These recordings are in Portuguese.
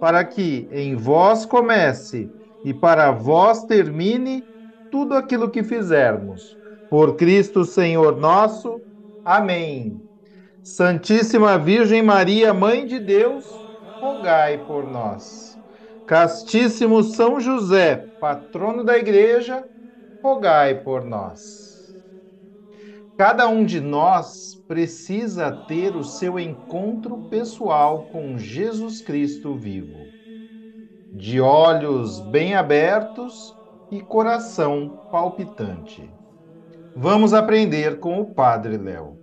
para que em vós comece e para vós termine tudo aquilo que fizermos. Por Cristo Senhor nosso. Amém. Santíssima Virgem Maria, Mãe de Deus, rogai por nós. Castíssimo São José, patrono da Igreja, rogai por nós. Cada um de nós precisa ter o seu encontro pessoal com Jesus Cristo vivo. De olhos bem abertos e coração palpitante. Vamos aprender com o Padre Léo.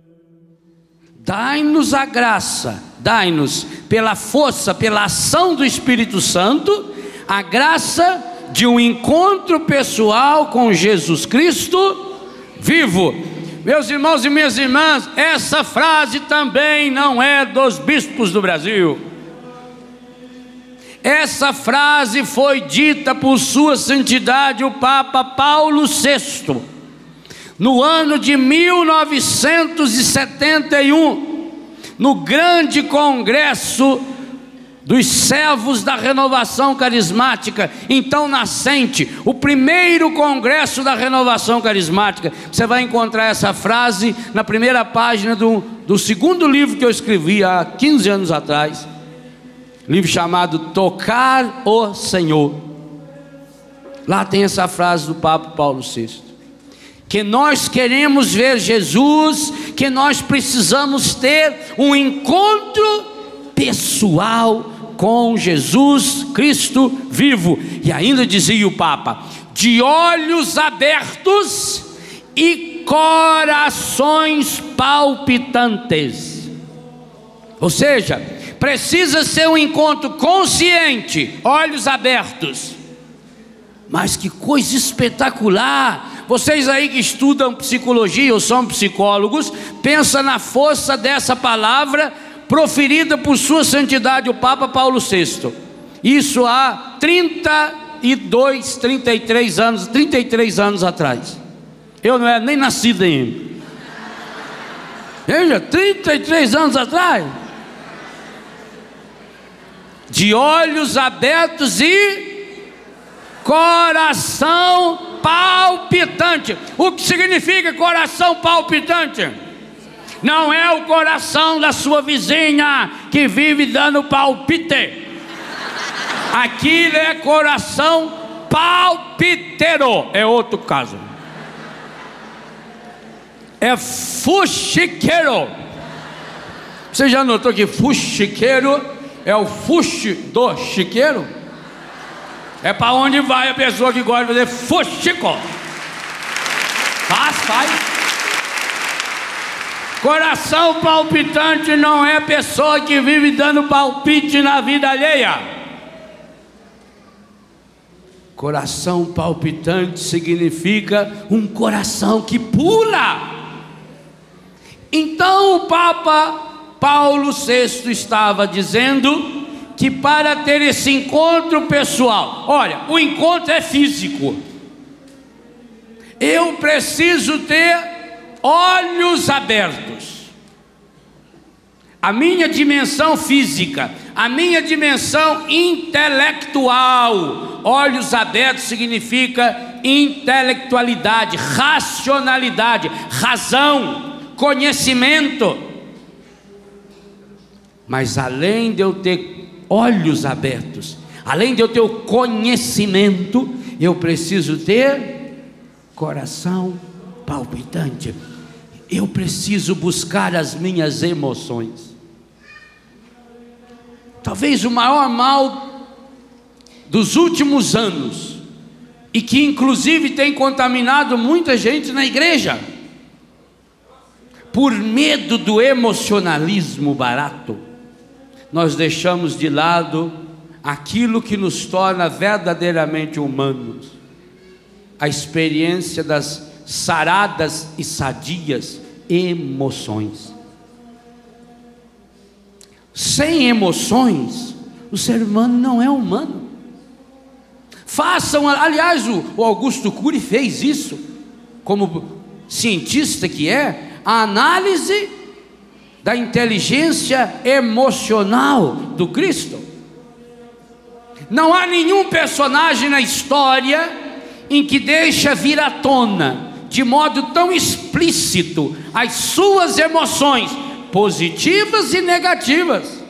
Dai-nos a graça, dai-nos pela força, pela ação do Espírito Santo, a graça de um encontro pessoal com Jesus Cristo vivo meus irmãos e minhas irmãs, essa frase também não é dos bispos do Brasil. Essa frase foi dita por Sua Santidade o Papa Paulo VI, no ano de 1971, no grande congresso dos servos da renovação carismática, então nascente, o primeiro congresso da renovação carismática. Você vai encontrar essa frase na primeira página do, do segundo livro que eu escrevi há 15 anos atrás, livro chamado Tocar o Senhor. Lá tem essa frase do Papa Paulo VI. Que nós queremos ver Jesus, que nós precisamos ter um encontro pessoal com Jesus Cristo vivo. E ainda dizia o Papa: de olhos abertos e corações palpitantes. Ou seja, precisa ser um encontro consciente, olhos abertos. Mas que coisa espetacular! Vocês aí que estudam psicologia ou são psicólogos, pensa na força dessa palavra proferida por Sua Santidade o Papa Paulo VI. Isso há 32, 33 anos, 33 anos atrás. Eu não era nem nascido ainda. Veja, 33 anos atrás. De olhos abertos e coração palpitante. O que significa coração palpitante? Não é o coração da sua vizinha que vive dando palpite. Aquilo é coração palpiteiro, é outro caso. É fuxiqueiro. Você já notou que fuxiqueiro é o fuxi do chiqueiro? É para onde vai a pessoa que gosta de fazer fuxico. Faz, faz. Coração palpitante não é pessoa que vive dando palpite na vida alheia. Coração palpitante significa um coração que pula. Então o Papa Paulo VI estava dizendo que para ter esse encontro pessoal, olha, o encontro é físico. Eu preciso ter olhos abertos. A minha dimensão física, a minha dimensão intelectual. Olhos abertos significa intelectualidade, racionalidade, razão, conhecimento. Mas além de eu ter olhos abertos, além de eu ter o conhecimento, eu preciso ter coração palpitante. Eu preciso buscar as minhas emoções. Talvez o maior mal dos últimos anos, e que inclusive tem contaminado muita gente na igreja, por medo do emocionalismo barato, nós deixamos de lado aquilo que nos torna verdadeiramente humanos, a experiência das saradas e sadias emoções. Sem emoções, o ser humano não é humano. Façam, aliás, o Augusto Cury fez isso, como cientista que é, a análise da inteligência emocional do Cristo. Não há nenhum personagem na história em que deixa vir à tona, de modo tão explícito, as suas emoções, positivas e negativas.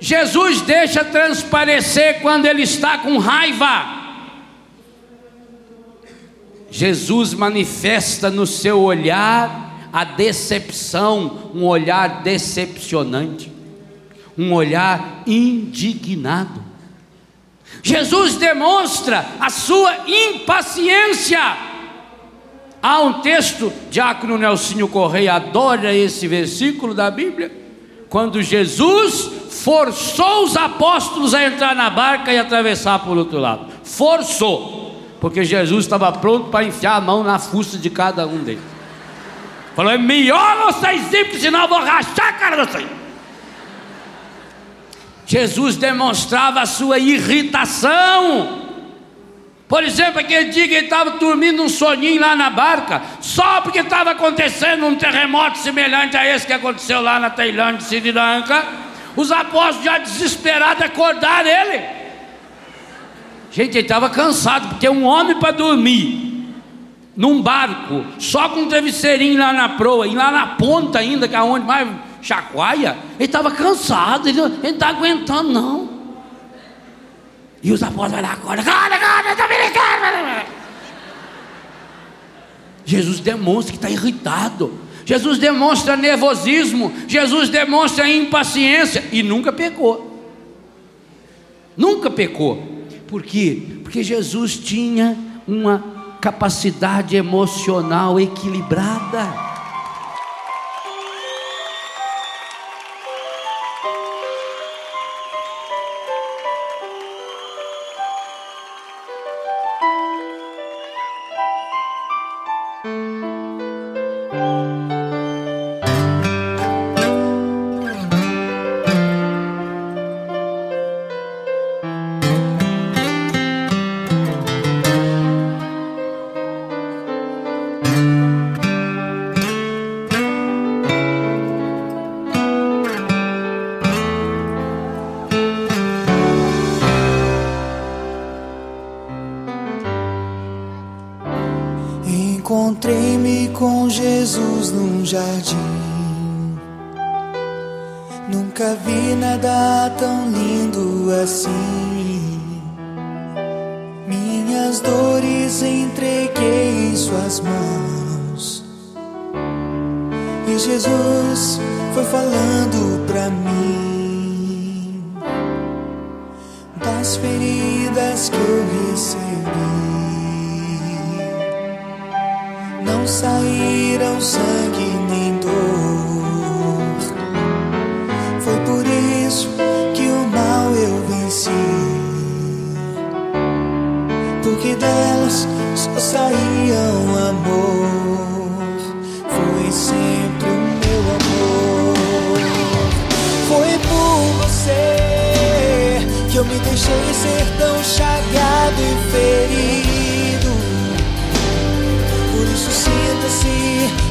Jesus deixa transparecer quando ele está com raiva. Jesus manifesta no seu olhar a decepção, um olhar decepcionante, um olhar indignado. Jesus demonstra a sua impaciência. Há um texto, Diácono Nelsinho Correia adora esse versículo da Bíblia, quando Jesus forçou os apóstolos a entrar na barca e atravessar o outro lado. Forçou porque Jesus estava pronto para enfiar a mão na fuça de cada um deles. Falou: é melhor vocês ir, senão eu vou rachar a cara de vocês. Jesus demonstrava a sua irritação. Por exemplo, aquele dia que ele estava dormindo um soninho lá na barca, só porque estava acontecendo um terremoto semelhante a esse que aconteceu lá na Tailândia, Sri Lanka, os apóstolos já desesperados acordaram ele. Gente, ele estava cansado, porque um homem para dormir num barco, só com um travesseirinho lá na proa, e lá na ponta ainda, que é onde mais chacoalha, ele estava cansado, ele não está aguentando, não. E os apóstolos lá, acorda, acorda, está brincando. Jesus demonstra que está irritado. Jesus demonstra nervosismo. Jesus demonstra impaciência. E nunca pecou. Nunca pecou. Por quê? Porque Jesus tinha uma capacidade emocional equilibrada. saíram sangue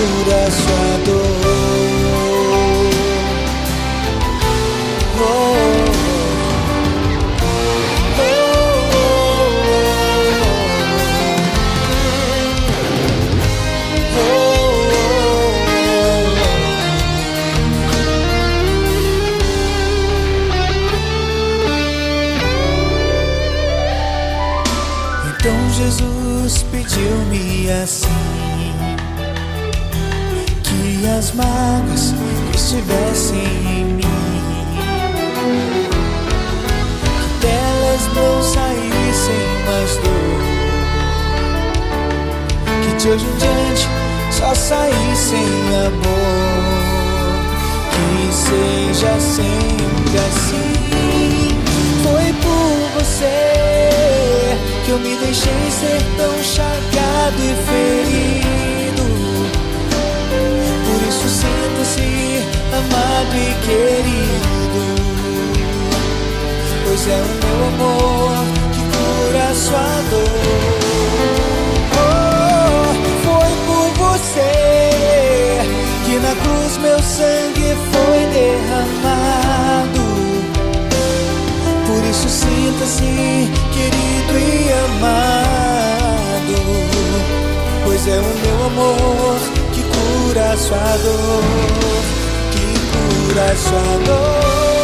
pediu-me que cura sua dor, que cura sua dor,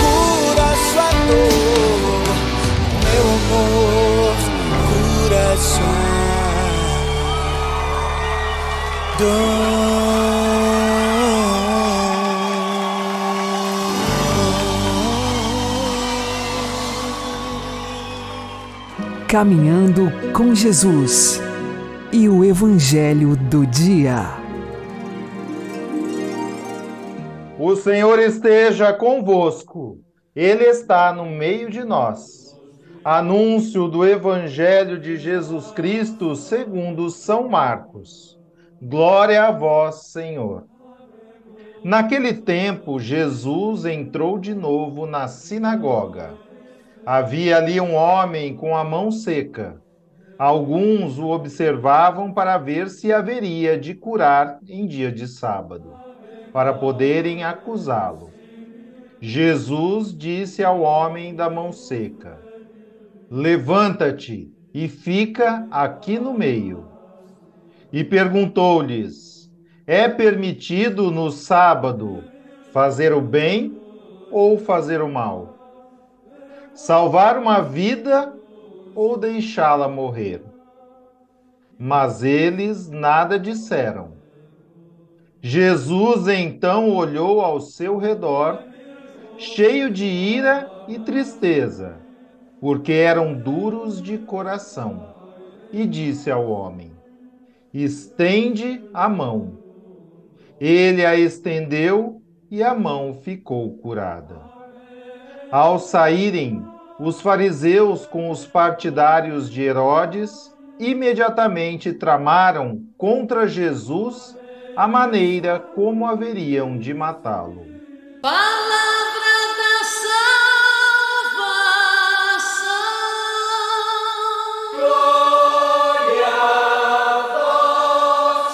cura sua dor, meu amor cura sua dor. Caminhando com Jesus e o Evangelho do Dia. O Senhor esteja convosco, Ele está no meio de nós. Anúncio do Evangelho de Jesus Cristo segundo São Marcos. Glória a vós, Senhor. Naquele tempo, Jesus entrou de novo na sinagoga Havia ali um homem com a mão seca. Alguns o observavam para ver se haveria de curar em dia de sábado, para poderem acusá-lo. Jesus disse ao homem da mão seca: Levanta-te e fica aqui no meio. E perguntou-lhes: É permitido no sábado fazer o bem ou fazer o mal? salvar uma vida ou deixá-la morrer. Mas eles nada disseram. Jesus então olhou ao seu redor, cheio de ira e tristeza, porque eram duros de coração, e disse ao homem: Estende a mão. Ele a estendeu e a mão ficou curada. Ao saírem, os fariseus com os partidários de Herodes imediatamente tramaram contra Jesus a maneira como haveriam de matá-lo. Palavra da salvação. Glória a vós,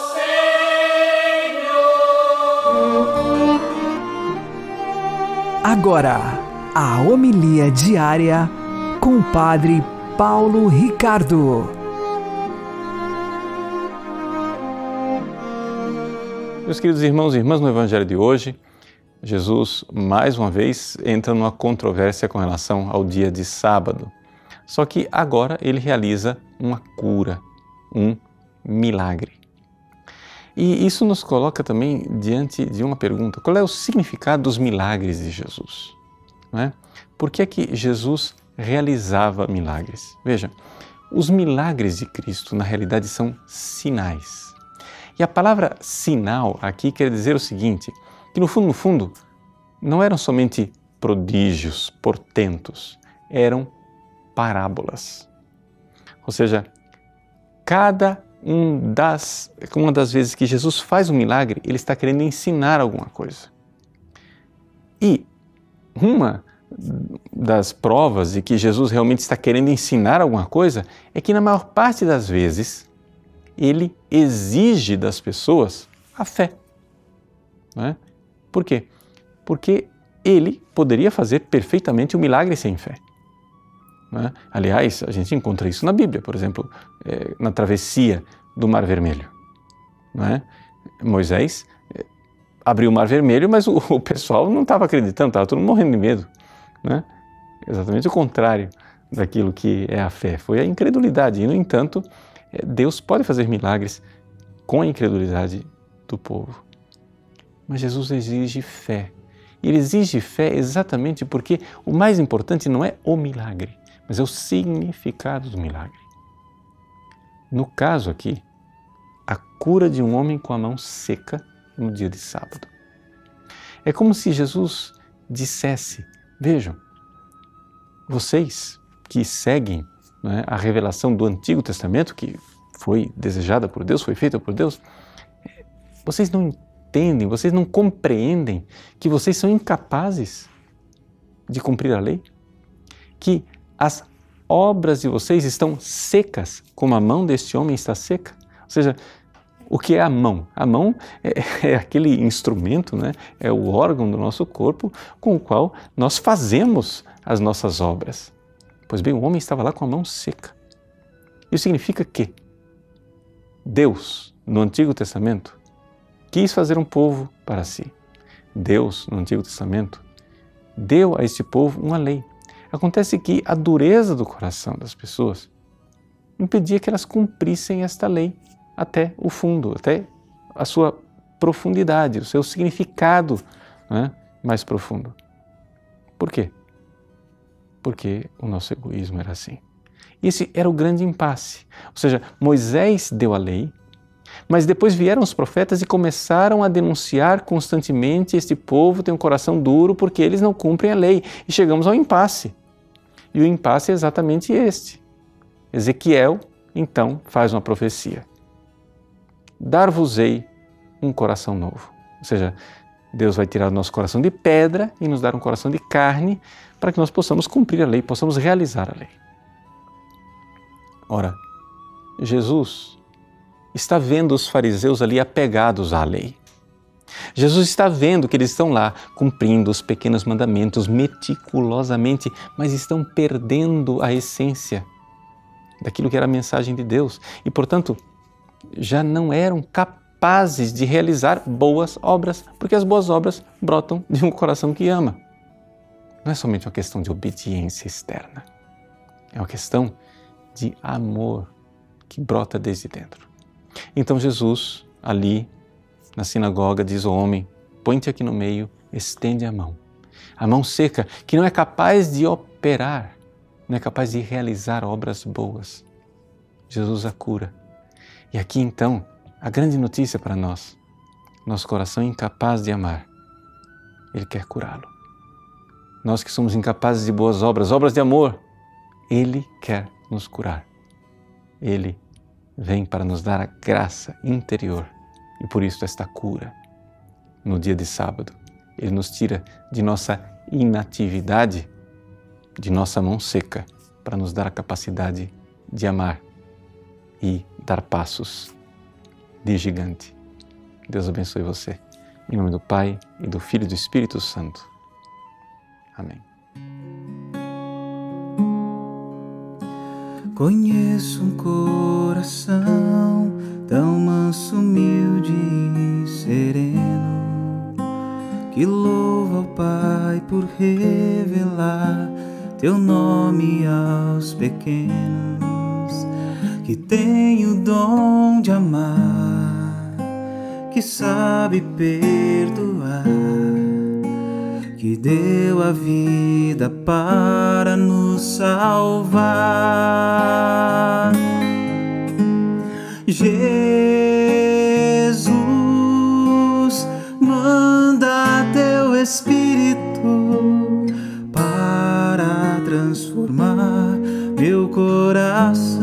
Senhor. Agora a homilia diária com o Padre Paulo Ricardo. Meus queridos irmãos e irmãs, no Evangelho de hoje, Jesus mais uma vez entra numa controvérsia com relação ao dia de sábado. Só que agora ele realiza uma cura, um milagre. E isso nos coloca também diante de uma pergunta: qual é o significado dos milagres de Jesus? É? Por que é que Jesus realizava milagres? Veja, os milagres de Cristo na realidade são sinais. E a palavra sinal aqui quer dizer o seguinte, que no fundo, no fundo, não eram somente prodígios, portentos, eram parábolas. Ou seja, cada um das, uma das vezes que Jesus faz um milagre, ele está querendo ensinar alguma coisa. E uma das provas e que Jesus realmente está querendo ensinar alguma coisa é que, na maior parte das vezes, ele exige das pessoas a fé. Não é? Por quê? Porque ele poderia fazer perfeitamente o um milagre sem fé. É? Aliás, a gente encontra isso na Bíblia, por exemplo, é, na travessia do Mar Vermelho. É? Moisés abriu o Mar Vermelho, mas o, o pessoal não estava acreditando, estava todo mundo morrendo de medo. É? Exatamente o contrário daquilo que é a fé, foi a incredulidade. E, no entanto, é, Deus pode fazer milagres com a incredulidade do povo. Mas Jesus exige fé. Ele exige fé exatamente porque o mais importante não é o milagre, mas é o significado do milagre. No caso aqui, a cura de um homem com a mão seca no dia de sábado. É como se Jesus dissesse: Vejam, vocês que seguem né, a revelação do Antigo Testamento, que foi desejada por Deus, foi feita por Deus, vocês não entendem, vocês não compreendem que vocês são incapazes de cumprir a lei? Que as obras de vocês estão secas, como a mão deste homem está seca? Ou seja, o que é a mão? A mão é, é, aquele instrumento, né? é o órgão do nosso corpo com o qual nós fazemos as nossas obras. Pois bem, o homem estava lá com a mão seca. Isso significa que Deus, no Antigo Testamento, quis fazer um povo para si. Deus, no Antigo Testamento, deu a este povo uma lei. Acontece que a dureza do coração das pessoas impedia que elas cumprissem esta lei até o fundo, até a sua profundidade, o seu significado né, mais profundo. Por quê? Porque o nosso egoísmo era assim. Esse era o grande impasse. Ou seja, Moisés deu a lei, mas depois vieram os profetas e começaram a denunciar constantemente: este povo tem um coração duro porque eles não cumprem a lei. E chegamos ao impasse. E o impasse é exatamente este. Ezequiel, então, faz uma profecia: Dar-vos-ei um coração novo. Ou seja, Deus vai tirar o nosso coração de pedra e nos dar um coração de carne para que nós possamos cumprir a lei, possamos realizar a lei. Ora, Jesus está vendo os fariseus ali apegados à lei. Jesus está vendo que eles estão lá cumprindo os pequenos mandamentos meticulosamente, mas estão perdendo a essência daquilo que era a mensagem de Deus e, portanto, já não eram capazes de realizar boas obras, porque as boas obras brotam de um coração que ama. Não é somente uma questão de obediência externa, é uma questão de amor que brota desde dentro. Então Jesus, ali na sinagoga, diz ao homem: põe-te aqui no meio, estende a mão. A mão seca, que não é capaz de operar, não é capaz de realizar obras boas. Jesus a cura. E aqui então, a grande notícia para nós: nosso coração é incapaz de amar, Ele quer curá-lo. Nós que somos incapazes de boas obras, obras de amor, Ele quer nos curar. Ele vem para nos dar a graça interior e por isso esta cura. No dia de sábado, Ele nos tira de nossa inatividade, de nossa mão seca, para nos dar a capacidade de amar e dar passos de gigante. Deus abençoe você. Em nome do Pai e do Filho e do Espírito Santo. Amém. Conheço um coração tão manso, humilde e sereno que louva ao Pai por revelar teu nome aos pequenos, que tem o dom de amar, que sabe perdoar que deu a vida para nos salvar. Jesus, manda teu Espírito para transformar meu coração.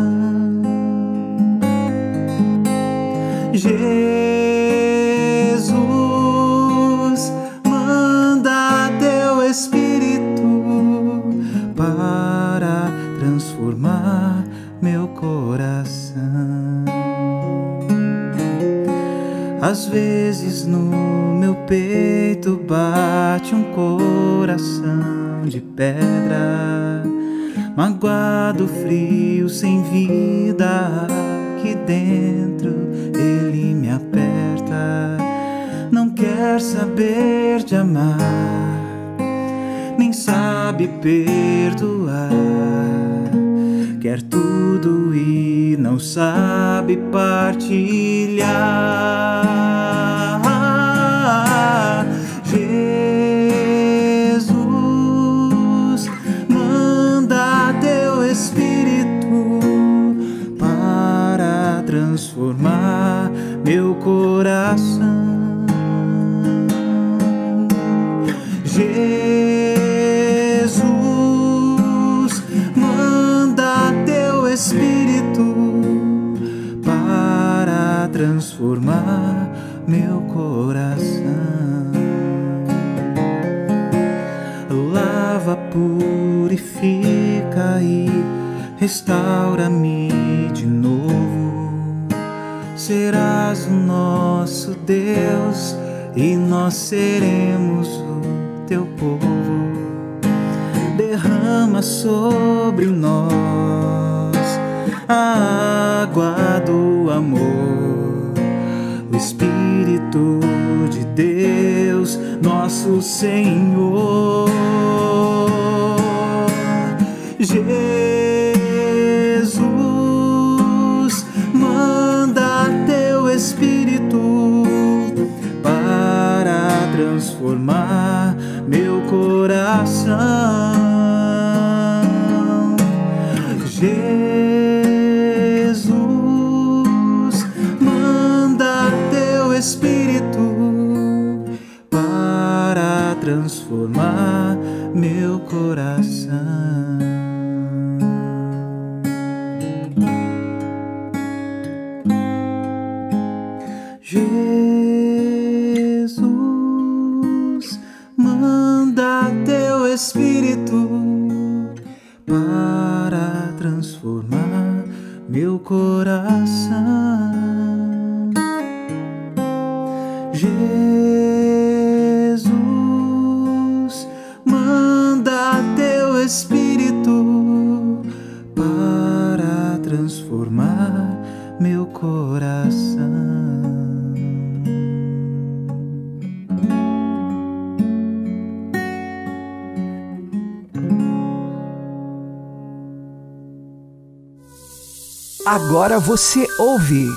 Às vezes no meu peito bate um coração de pedra, magoado, frio, sem vida. Aqui dentro ele me aperta, não quer saber de amar, nem sabe perdoar. Quer tudo e não sabe partilhar. Purifica e restaura-me de novo. Serás o nosso Deus e nós seremos o teu povo. Derrama sobre nós a água do amor, o Espírito de Deus, nosso Senhor. Jesus, manda teu Espírito para transformar meu coração. Jesus, manda teu Espírito para transformar meu coração. Meu Agora você ouve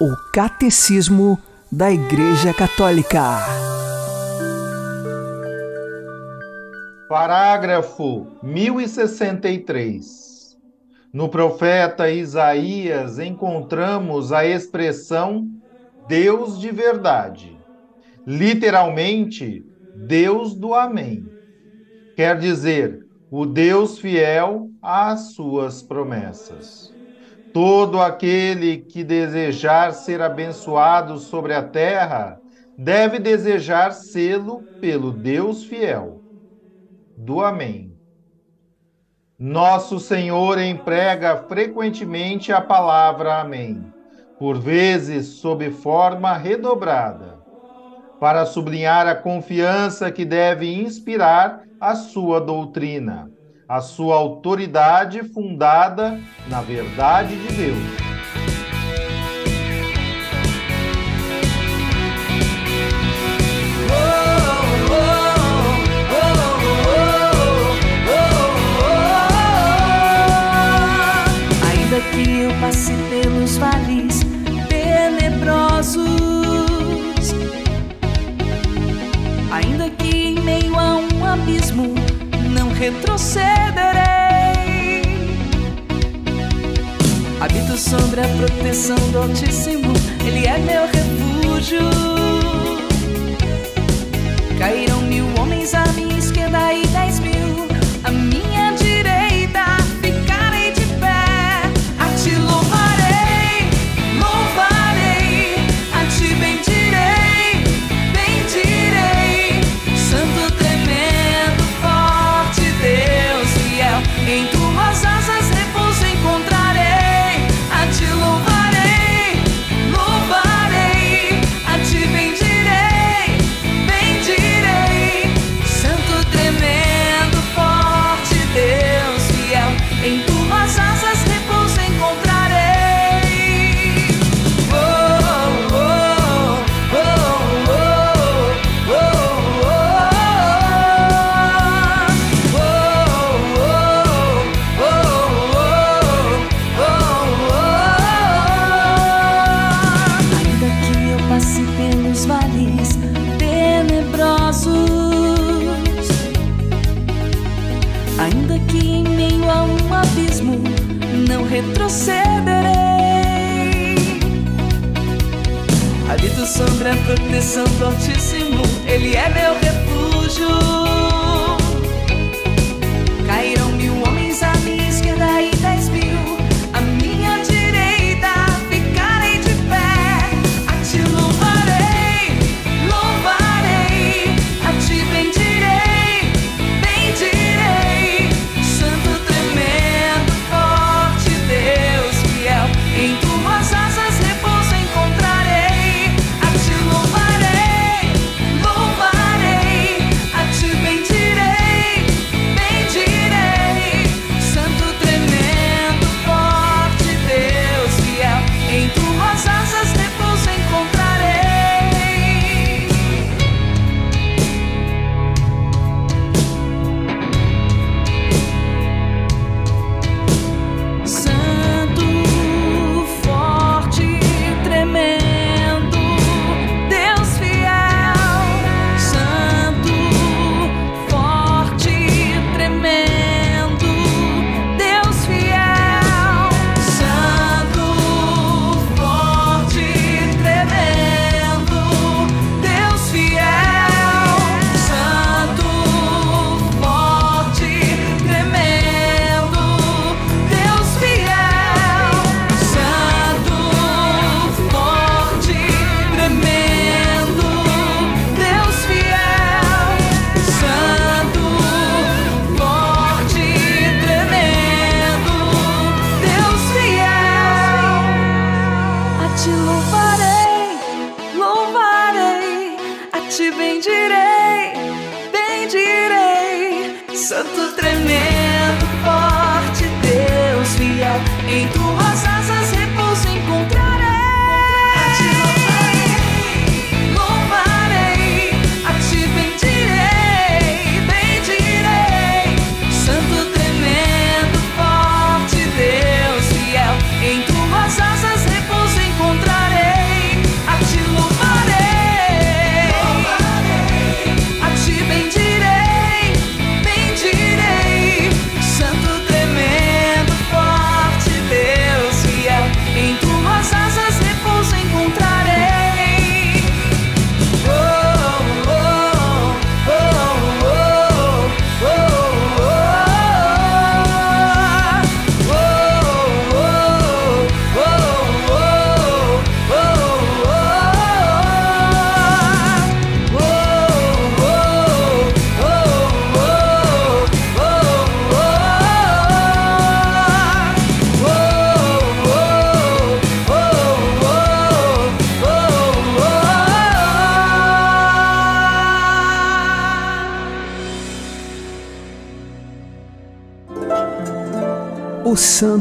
o Catecismo da Igreja Católica. Parágrafo 1063. No profeta Isaías encontramos a expressão Deus de verdade. Literalmente, Deus do Amém. Quer dizer, o Deus fiel às suas promessas. Todo aquele que desejar ser abençoado sobre a terra deve desejar sê-lo pelo Deus fiel. Do Amém. Nosso Senhor emprega frequentemente a palavra Amém, por vezes sob forma redobrada, para sublinhar a confiança que deve inspirar a sua doutrina a sua autoridade fundada na verdade de Deus. Ainda que eu passe pelos vales tenebrosos, ainda que em meio a um abismo retrocederei. Habito sobre a proteção do Altíssimo, Ele é meu refúgio. Cairão mil homens à minha Sob a proteção do Altíssimo, Ele é meu refúgio.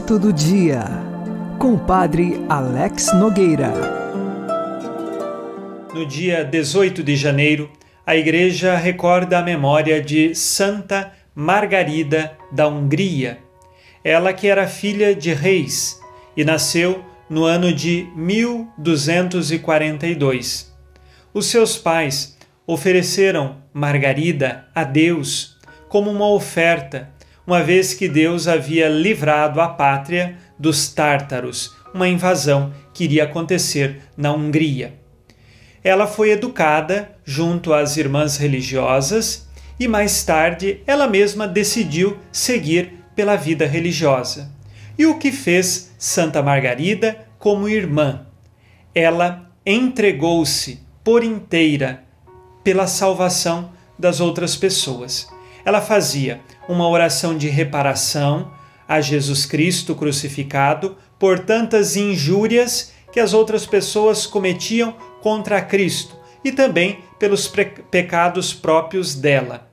Santo do Dia, com o Padre Alex Nogueira. No dia 18 de janeiro, a Igreja recorda a memória de Santa Margarida da Hungria. Ela que era filha de reis e nasceu no ano de 1242. Os seus pais ofereceram Margarida a Deus como uma oferta, uma vez que Deus havia livrado a pátria dos tártaros, uma invasão que iria acontecer na Hungria. Ela foi educada junto às irmãs religiosas e mais tarde ela mesma decidiu seguir pela vida religiosa. E o que fez Santa Margarida como irmã? Ela entregou-se por inteira pela salvação das outras pessoas. Ela fazia uma oração de reparação a Jesus Cristo crucificado por tantas injúrias que as outras pessoas cometiam contra Cristo e também pelos pecados próprios dela.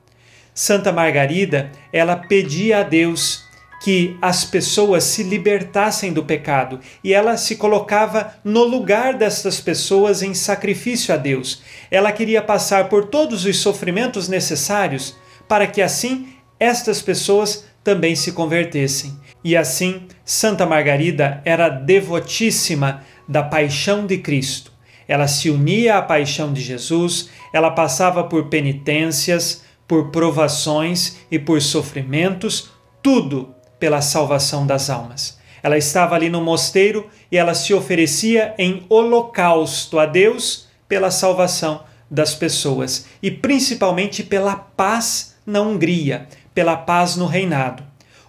Santa Margarida, ela pedia a Deus que as pessoas se libertassem do pecado e ela se colocava no lugar destas pessoas em sacrifício a Deus. Ela queria passar por todos os sofrimentos necessários para que assim estas pessoas também se convertessem. E assim, Santa Margarida era devotíssima da paixão de Cristo. Ela se unia à paixão de Jesus, ela passava por penitências, por provações e por sofrimentos, tudo pela salvação das almas. Ela estava ali no mosteiro e ela se oferecia em holocausto a Deus pela salvação das pessoas e principalmente pela paz na Hungria, pela paz no reinado.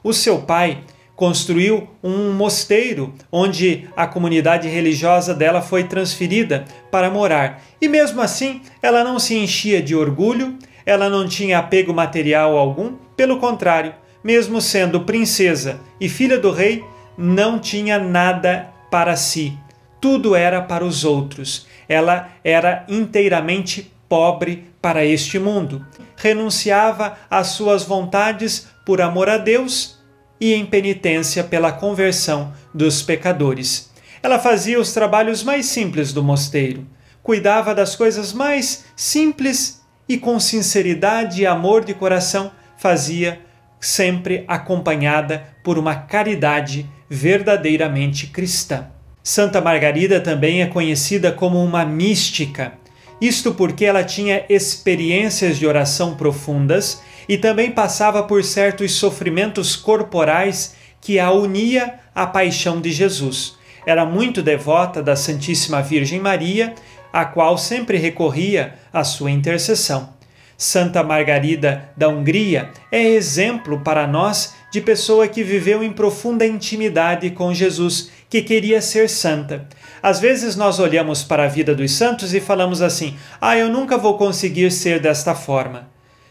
O seu pai construiu um mosteiro onde a comunidade religiosa dela foi transferida para morar. E mesmo assim, ela não se enchia de orgulho, ela não tinha apego material algum, pelo contrário, mesmo sendo princesa e filha do rei, não tinha nada para si. Tudo era para os outros. Ela era inteiramente pobre para este mundo. Renunciava às suas vontades por amor a Deus e em penitência pela conversão dos pecadores. Ela fazia os trabalhos mais simples do mosteiro, cuidava das coisas mais simples e com sinceridade e amor de coração fazia, sempre acompanhada por uma caridade verdadeiramente cristã. Santa Margarida também é conhecida como uma mística, isto porque ela tinha experiências de oração profundas e também passava por certos sofrimentos corporais que a unia à paixão de Jesus. Era muito devota da Santíssima Virgem Maria, a qual sempre recorria à sua intercessão. Santa Margarida da Hungria é exemplo para nós de pessoa que viveu em profunda intimidade com Jesus, que queria ser santa. Às vezes nós olhamos para a vida dos santos e falamos assim: ah, eu nunca vou conseguir ser desta forma.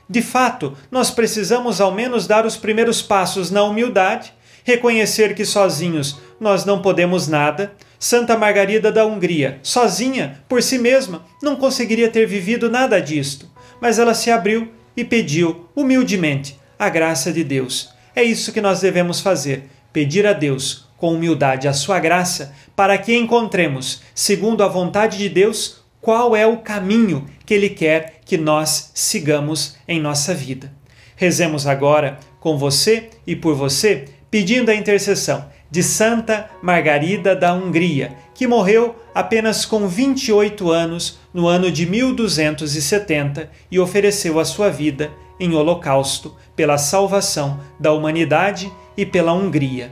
De fato, nós precisamos ao menos dar os primeiros passos na humildade, reconhecer que sozinhos nós não podemos nada. Santa Margarida da Hungria, sozinha, por si mesma, não conseguiria ter vivido nada disto, mas ela se abriu e pediu humildemente a graça de Deus. É isso que nós devemos fazer: pedir a Deus com humildade a sua graça, para que encontremos, segundo a vontade de Deus, qual é o caminho que Ele quer que nós sigamos em nossa vida. Rezemos agora com você e por você, pedindo a intercessão de Santa Margarida da Hungria, que morreu apenas com 28 anos no ano de 1270 e ofereceu a sua vida em holocausto pela salvação da humanidade e pela Hungria.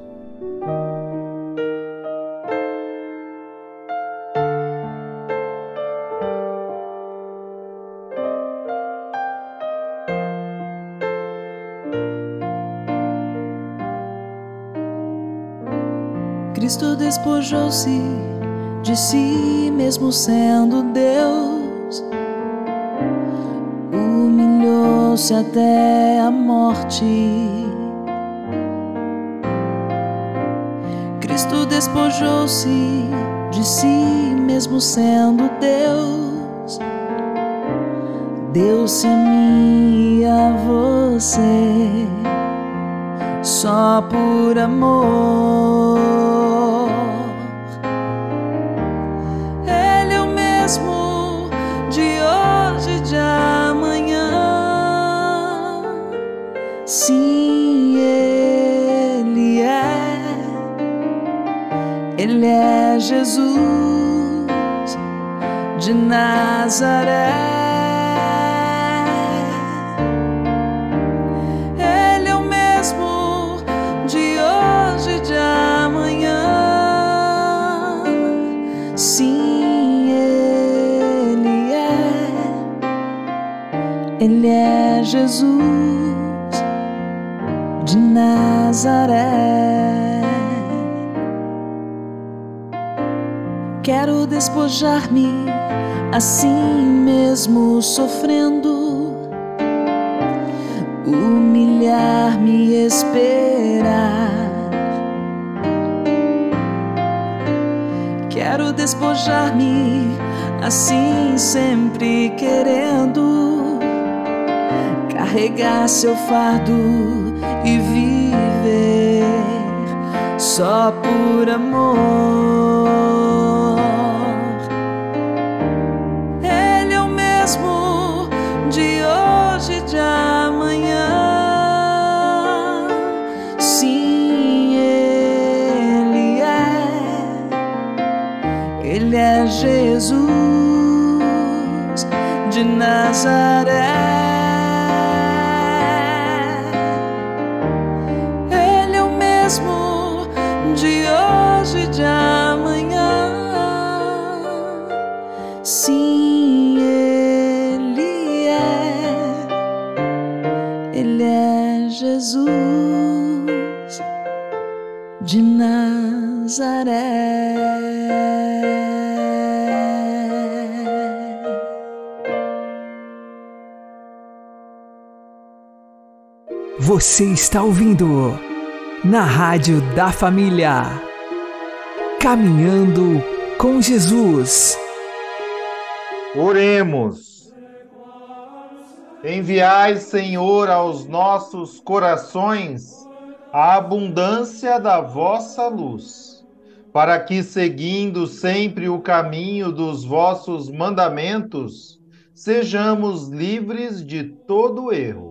Despojou-se de si mesmo sendo Deus, humilhou-se até a morte. Cristo despojou-se de si mesmo sendo Deus, deu-se a mim e a você só por amor. Ele é mesmo de hoje e de amanhã. Sim, Ele é. Ele é Jesus Quero despojar-me assim mesmo sofrendo, humilhar-me e esperar. Quero despojar-me assim sempre querendo carregar seu fardo e viver só por amor. de hoje e de amanhã. Sim, Ele é, Ele é Jesus de Nazaré. Você está ouvindo na Rádio da Família. Caminhando com Jesus. Oremos. Enviai, Senhor, aos nossos corações a abundância da vossa luz, para que, seguindo sempre o caminho dos vossos mandamentos, sejamos livres de todo erro.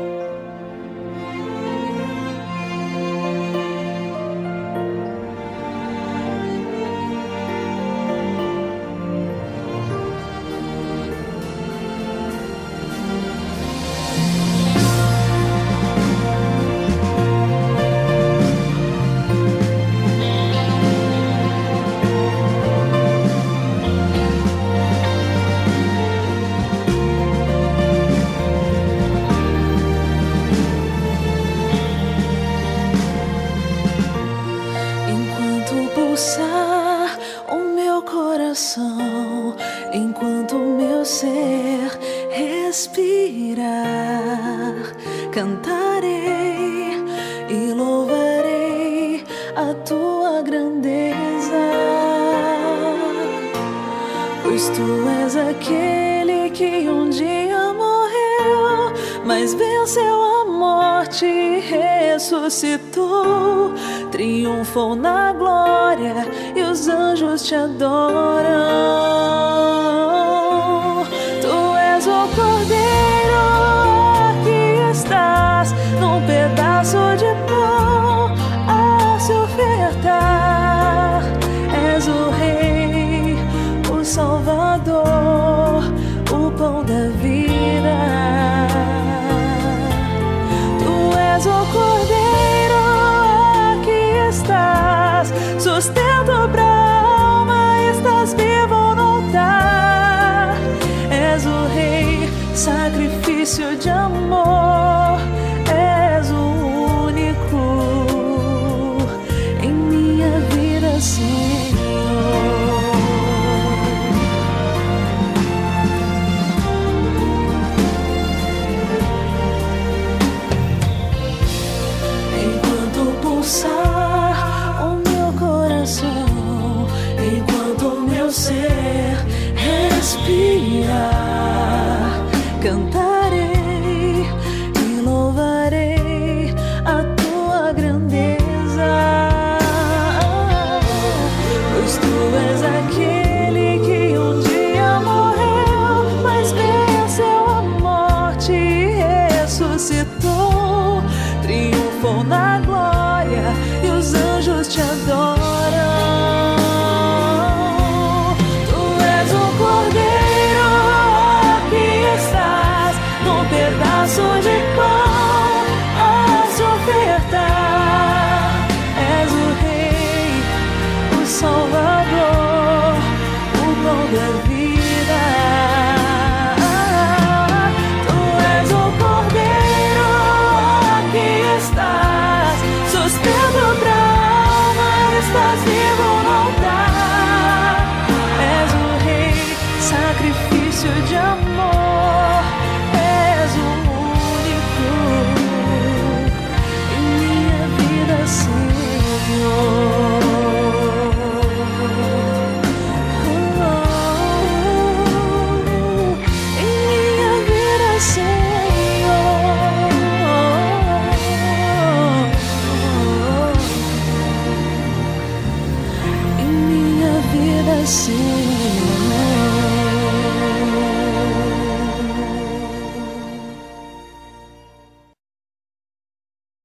Triunfou na glória e os anjos te adoram.